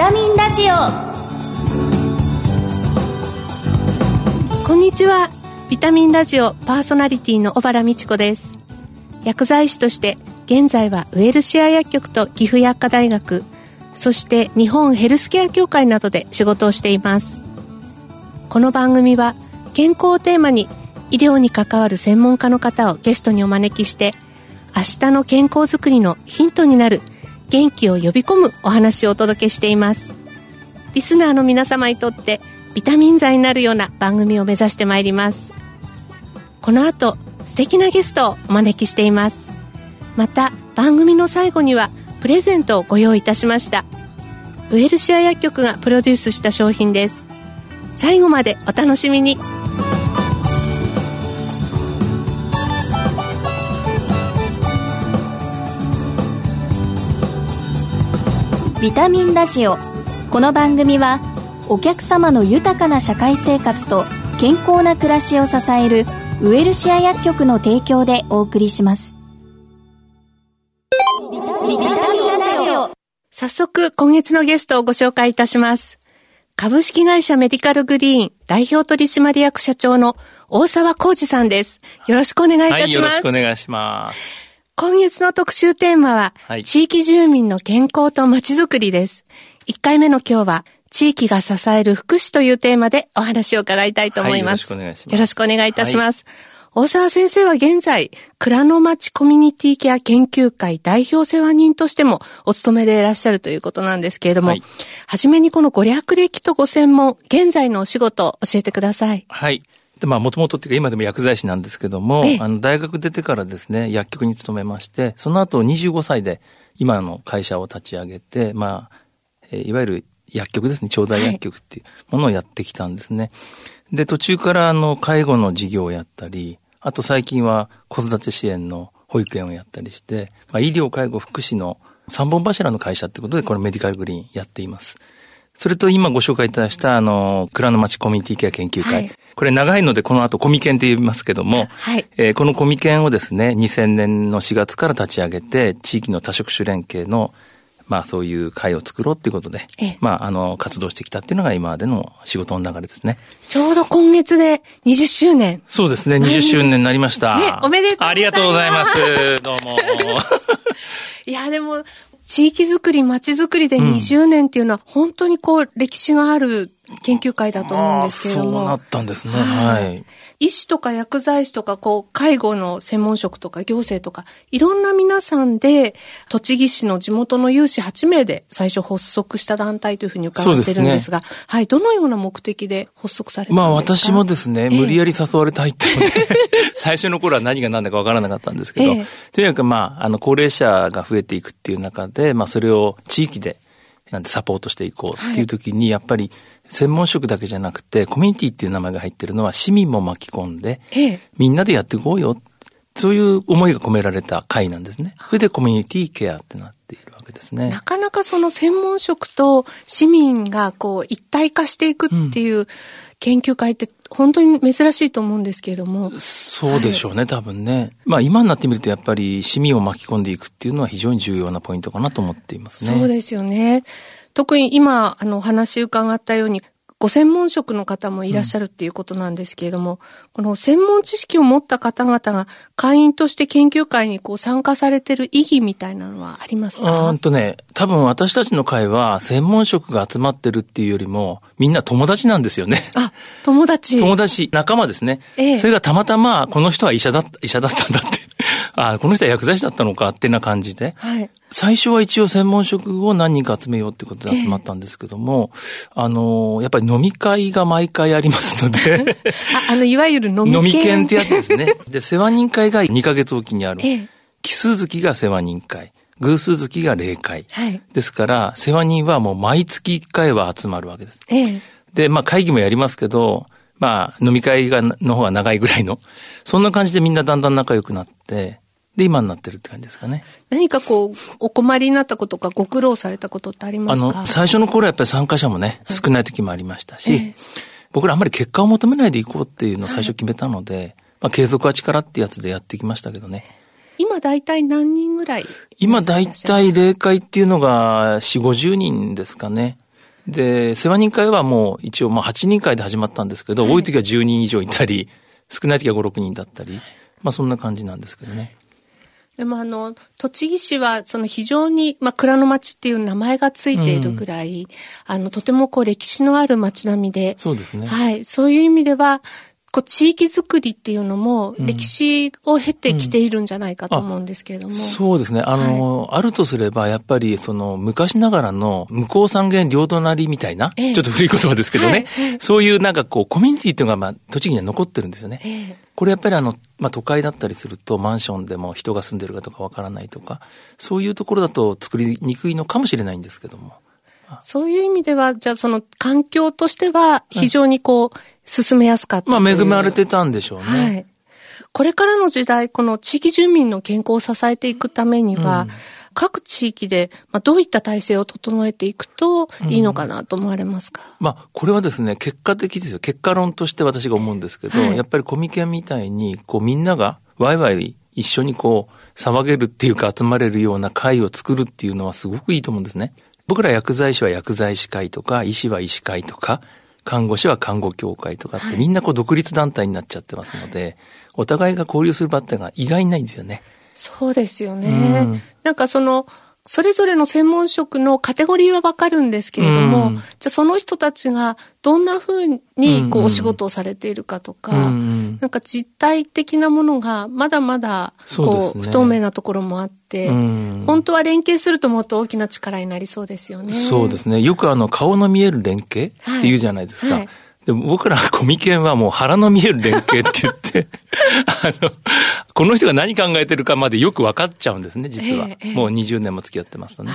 タミンラジオ。こんにちは。ビタミンラジオパーソナリティの小原美智子です。薬剤師として現在はウェルシア薬局と岐阜薬科大学そして日本ヘルスケア協会などで仕事をしています。この番組は健康をテーマに医療に関わる専門家の方をゲストにお招きして明日の健康づくりのヒントになる元気を呼び込むお話をお届けしています。リスナーの皆様にとってビタミン剤になるような番組を目指してまいります。この後素敵なゲストをお招きしています。また番組の最後にはプレゼントをご用意いたしました。ウェルシア薬局がプロデュースした商品です。最後までお楽しみに。ビタミンラジオこの番組はお客様の豊かな社会生活と健康な暮らしを支えるウエルシア薬局の提供でお送りしますビタミンラジオ早速今月のゲストをご紹介いたします株式会社メディカルグリーン代表取締役社長の大沢浩二さんです。よろしくお願いいたします。はい、よろしくお願いします。今月の特集テーマは、はい、地域住民の健康とまちづくりです。1回目の今日は、地域が支える福祉というテーマでお話を伺いたいと思います。はい、よろしくお願いします。よろしくお願いいたします。大沢先生は現在、蔵の町コミュニティケア研究会代表世話人としてもお勤めでいらっしゃるということなんですけれども、はい、はじめにこのご略歴とご専門、現在のお仕事を教えてください。はい。で、まあ、もともとっていうか、今でも薬剤師なんですけども、あの、大学出てからですね、薬局に勤めまして、その後25歳で今の会社を立ち上げて、まあ、えー、いわゆる薬局ですね、調剤薬局っていうものをやってきたんですね。はいで、途中からあの、介護の事業をやったり、あと最近は子育て支援の保育園をやったりして、まあ、医療、介護、福祉の三本柱の会社ってことで、これメディカルグリーンやっています。それと今ご紹介いただした、あの、蔵の町コミュニティケア研究会。はい、これ長いので、この後コミケンって言いますけども、はい、えー、このコミケンをですね、2000年の4月から立ち上げて、地域の多職種連携のまあそういう会を作ろうっていうことで、まああの活動してきたっていうのが今までの仕事の流れですね。ちょうど今月で20周年。そうですね、20周年になりました。ね、おめでとうございます。ありがとうございます。どうも。いや、でも、地域づくり、街づくりで20年っていうのは、本当にこう、歴史がある研究会だと思うんですけれども。そうなったんですね。はい。医師とか薬剤師とか、こう、介護の専門職とか行政とか、いろんな皆さんで、栃木市の地元の有志8名で最初発足した団体というふうに伺ってるんですが、すね、はい、どのような目的で発足されたんですか？まあ私もですね、無理やり誘われて入ったので、最初の頃は何が何だかわからなかったんですけど、ええ、とにかくまあ、あの、高齢者が増えていくっていう中で、まあそれを地域で、なんでサポートしていこうっていう時に、やっぱり、専門職だけじゃなくて、コミュニティっていう名前が入ってるのは市民も巻き込んで、ええ、みんなでやっていこうよ。そういう思いが込められた会なんですね。それでコミュニティケアってなっているわけですね。なかなかその専門職と市民がこう一体化していくっていう研究会って本当に珍しいと思うんですけれども。そうでしょうね、はい、多分ね。まあ今になってみるとやっぱり市民を巻き込んでいくっていうのは非常に重要なポイントかなと思っていますね。そうですよね。特に今、あの、お話伺ったように、ご専門職の方もいらっしゃるっていうことなんですけれども、うん、この専門知識を持った方々が会員として研究会にこう参加されてる意義みたいなのはありますか？うんとね、多分私たちの会は専門職が集まってるっていうよりも、みんな友達なんですよね。あ、友達。友達、仲間ですね。ええ、それがたまたま、この人は医者だった、医者だったんだって。あこの人は薬剤師だったのかってな感じで。はい。最初は一応専門職を何人か集めようってことで集まったんですけども、えー、あの、やっぱり飲み会が毎回ありますので あ、あの、いわゆる飲み飲み券ってやつですね。で、世話人会が2ヶ月おきにある。えー、奇数月が世話人会。偶数月が例会。はい。ですから、世話人はもう毎月1回は集まるわけです。えー、で、まあ会議もやりますけど、まあ飲み会が、の方が長いぐらいの。そんな感じでみんなだんだん仲良くなって、で、今になってるって感じですかね。何かこう、お困りになったことか、ご苦労されたことってありますか？あの、最初の頃はやっぱり参加者もね、少ない時もありましたし、ええ、僕らあんまり結果を求めないでいこうっていうのを最初決めたので、はい、まあ継続は力ってやつでやってきましたけどね。今大体何人ぐらい今大体例会っていうのが4、50人ですかね。で、世話人会はもう一応まあ8人会で始まったんですけど、多い時は10人以上いたり、少ない時は5、6人だったり、まあそんな感じなんですけどね。でもあの、栃木市はその非常に、まあ、蔵の町っていう名前がついているぐらい、うん、あの、とてもこう歴史のある町並みで。そうですね。はい。そういう意味では、こう地域づくりっていうのも歴史を経てきているんじゃないかと思うんですけれども。うんうん、そうですね。あの、はい、あるとすれば、やっぱりその昔ながらの向こう三元両隣みたいな、ええ、ちょっと古い言葉ですけどね、はい、そういうなんかこうコミュニティっていうのがまあ栃木には残ってるんですよね。え、これやっぱりあの、まあ都会だったりするとマンションでも人が住んでるかとかわからないとか、そういうところだと作りにくいのかもしれないんですけども。そういう意味では、じゃあその環境としては非常にこう、進めやすかったまあ恵まれてたんでしょうね。はい。これからの時代、この地域住民の健康を支えていくためには、うん、各地域で、まあ、どういった体制を整えていくといいのかなと思われますか、うん、まあ、これはですね、結果的ですよ。結果論として私が思うんですけど、はい、やっぱりコミケンみたいに、こうみんながワイワイ一緒にこう騒げるっていうか集まれるような会を作るっていうのはすごくいいと思うんですね。僕ら薬剤師は薬剤師会とか、医師は医師会とか、看護師は看護協会とかって、みんなこう独立団体になっちゃってますので、お互いが交流する場ってが意外にないんですよね。そうですよね。うん、なんかその、それぞれの専門職のカテゴリーはわかるんですけれども、うん、じゃあその人たちがどんなふうにこうお仕事をされているかとか、うん、なんか実体的なものがまだまだこう不透明なところもあって、うん、本当は連携するともっと大きな力になりそうですよね。そうですね。よくあの顔の見える連携っていうじゃないですか。はいはいでも僕らコミケンはもう腹の見える連携って言って、あの、この人が何考えてるかまでよく分かっちゃうんですね、実は。えー、もう20年も付き合ってますとね。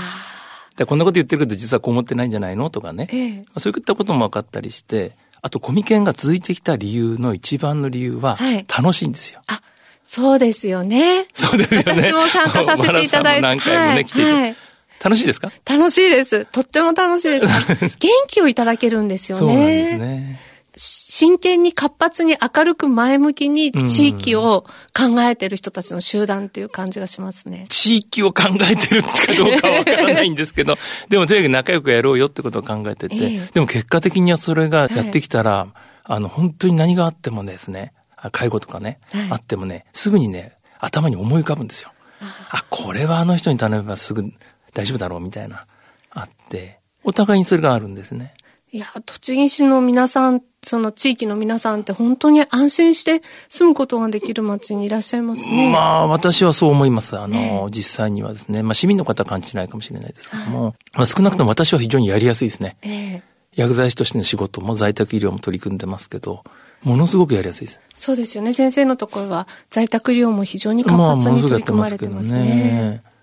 でこんなこと言ってるけど実はこう思ってないんじゃないの？とかね。えー、そういったことも分かったりして、あとコミケンが続いてきた理由の一番の理由は、楽しいんですよ。はい、あ、そうですよね。そうですよね。私も参加させていただいて。何回もね、はい、来てて。はい楽しいですか？楽しいです。とっても楽しいです。元気をいただけるんですよね。そうなんですね。真剣に活発に明るく前向きに地域を考えてる人たちの集団っていう感じがしますね。地域を考えてるかどうかわからないんですけど、でもとにかく仲良くやろうよってことを考えてて、えー、でも結果的にはそれがやってきたら、はい、あの、本当に何があってもですね、介護とかね、はい、あってもね、すぐにね、頭に思い浮かぶんですよ。あ、これはあの人に頼めばすぐ大丈夫だろうみたいな、あって、お互いにそれがあるんですね。いや、栃木市の皆さん、その地域の皆さんって本当に安心して住むことができる町にいらっしゃいますね。まあ、私はそう思います。あの、実際にはですね。まあ、市民の方は感じないかもしれないですけども、まあ、少なくとも私は非常にやりやすいですね。えー、薬剤師としての仕事も在宅医療も取り組んでますけど、ものすごくやりやすいです。そうですよね。先生のところは在宅医療も非常に活発に取り組まれてますね。まあ、ねまあ、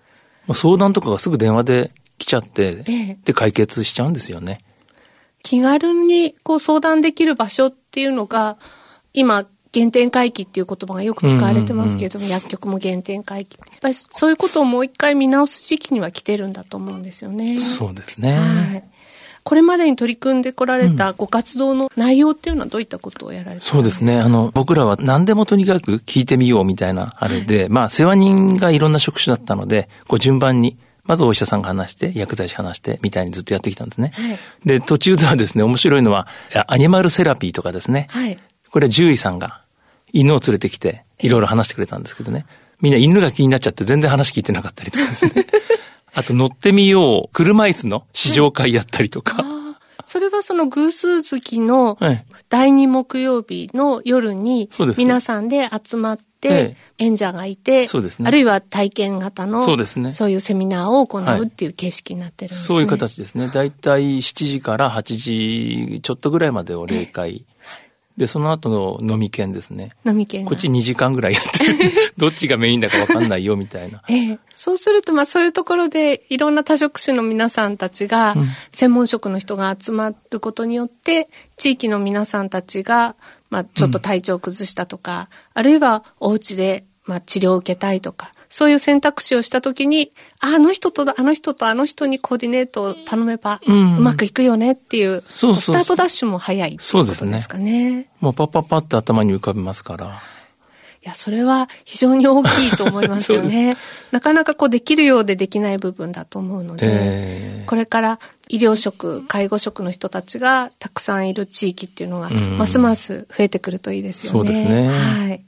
相談とかがすぐ電話で来ちゃって、えー、で解決しちゃうんですよね。気軽にこう相談できる場所っていうのが、今、原点回帰っていう言葉がよく使われてますけれども、うんうんうん、薬局も原点回帰。やっぱりそういうことをもう一回見直す時期には来てるんだと思うんですよね。そうですね。はい。これまでに取り組んでこられたご活動の内容っていうのはどういったことをやられてそうですね。あの、僕らは何でもとにかく聞いてみようみたいなあれで、はい、まあ、世話人がいろんな職種だったので、こう順番にまずお医者さんが話して、薬剤師話して、みたいにずっとやってきたんですね。はい、で、途中ではですね、面白いのは、アニマルセラピーとかですね。はい、これは獣医さんが犬を連れてきて、いろいろ話してくれたんですけどね。みんな犬が気になっちゃって全然話聞いてなかったりとかですね。あと乗ってみよう、車椅子の試乗会やったりとか。それはその偶数月の第2木曜日の夜に皆さんで集まって、演者がいて、そうですね、あるいは体験型の、そうですね。そういうセミナーを行うっていう形式になってるんですね。そういう形ですね。だいたい7時から8時ちょっとぐらいまでを例会。で、その後の飲み券ですね。飲み券。こっち2時間ぐらいやってる。どっちがメインだかわかんないよ、みたいな。ええ。そうすると、まあそういうところで、いろんな多職種の皆さんたちが、専門職の人が集まることによって、地域の皆さんたちが、まあ、ちょっと体調を崩したとか、うん、あるいはお家で、まあ、治療を受けたいとか、そういう選択肢をしたときに、あの人と、あの人とあの人にコーディネートを頼めば、うまくいくよねっていう、そうスタートダッシュも早いってことですかね。ねもうパッパッパって頭に浮かびますから。いや、それは非常に大きいと思いますよね。なかなかこうできるようでできない部分だと思うので、えー、これから医療職、介護職の人たちがたくさんいる地域っていうのが、ますます増えてくるといいですよね。そうですね。はい。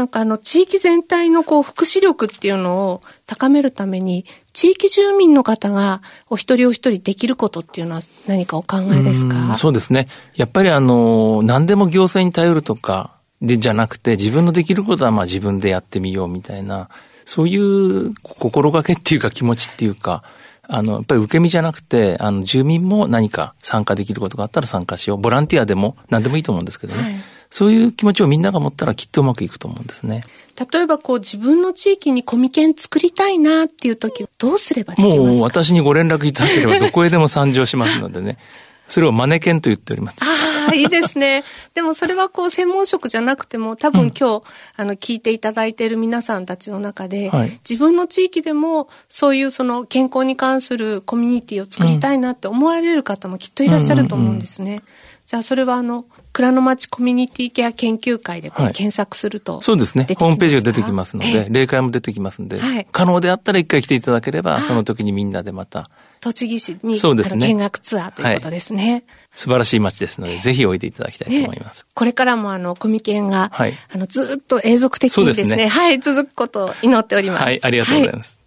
なんかあの、地域全体のこう、福祉力っていうのを高めるために、地域住民の方がお一人お一人できることっていうのは何かお考えですか？そうですね。やっぱりあの、何でも行政に頼るとか、で、じゃなくて、自分のできることはまあ自分でやってみようみたいな、そういう心がけっていうか気持ちっていうか、あの、やっぱり受け身じゃなくて、あの、住民も何か参加できることがあったら参加しよう。ボランティアでも何でもいいと思うんですけどね。はいそういう気持ちをみんなが持ったらきっとうまくいくと思うんですね。例えばこう自分の地域にコミケン作りたいなっていう時どうすればできますか？もう私にご連絡いただければどこへでも参上しますのでね。それをマネケンと言っております。ああ、いいですね。でもそれはこう専門職じゃなくても多分今日、うん、あの聞いていただいている皆さんたちの中で、はい、自分の地域でもそういうその健康に関するコミュニティを作りたいなって思われる方もきっといらっしゃると思うんですね。じゃあそれはあの、蔵の町コミュニティケア研究会でこう検索すると、はい、そうですね。ホームページが出てきますので、例会も出てきますので、はい、可能であったら一回来ていただければ、その時にみんなでまた。栃木市に、そうですね、見学ツアーということですね。はい、素晴らしい街ですので、ぜひおいでいただきたいと思います。これからもあの、コミケンが、はい、あの、ずっと永続的にですね、すねはい、続くことを祈っております。はい、ありがとうございます。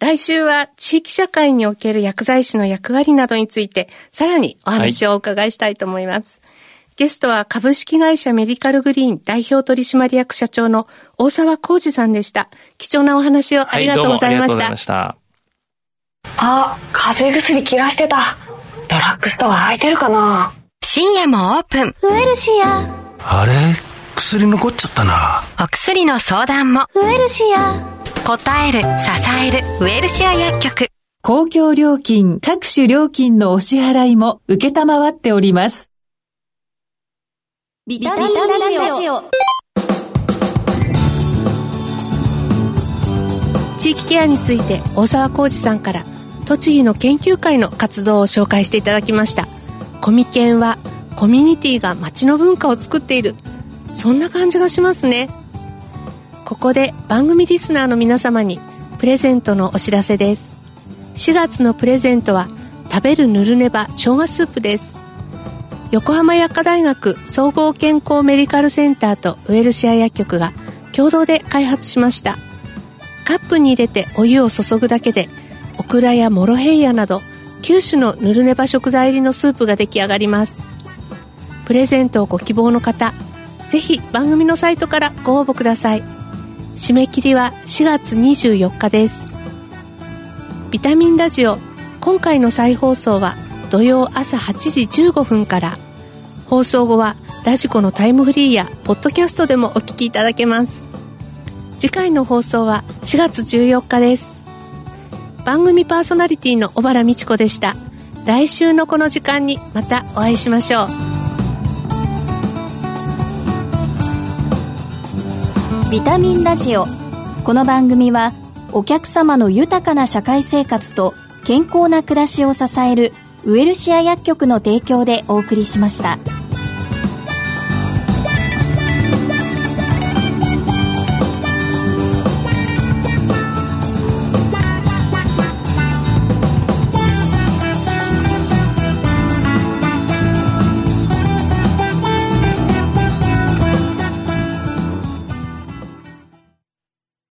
来週は地域社会における薬剤師の役割などについて、さらにお話をお伺いしたいと思います。ゲストは株式会社メディカルグリーン代表取締役社長の大沢浩二さんでした。貴重なお話をありがとうございました。はい、ありがとうございました。あ、風邪薬切らしてた。ドラッグストア空いてるかな？深夜もオープン。ウエルシア。あれ？薬残っちゃったな。お薬の相談も。ウエルシア。答える、支える、ウエルシア薬局。公共料金、各種料金のお支払いも受けたまわっております。ビタミンラジオ。地域ケアについて大沢浩二さんから栃木の研究会の活動を紹介していただきました。コミケンはコミュニティが街の文化を作っている。そんな感じがしますね。ここで番組リスナーの皆様にプレゼントのお知らせです。4月のプレゼントは食べるぬるねば生姜スープです。横浜薬科大学総合健康メディカルセンターとウエルシア薬局が共同で開発しました。カップに入れてお湯を注ぐだけでオクラやモロヘイヤなど9種のぬるねば食材入りのスープが出来上がります。プレゼントをご希望の方ぜひ番組のサイトからご応募ください。締め切りは4月24日です。ビタミンラジオ今回の再放送は土曜朝8時15分から。放送後はラジコのタイムフリーやポッドキャストでもお聞きいただけます。次回の放送は4月14日です。番組パーソナリティの小原美智子でした。来週のこの時間にまたお会いしましょう。ビタミンラジオ。この番組はお客様の豊かな社会生活と健康な暮らしを支えるウエルシア薬局の提供でお送りしました。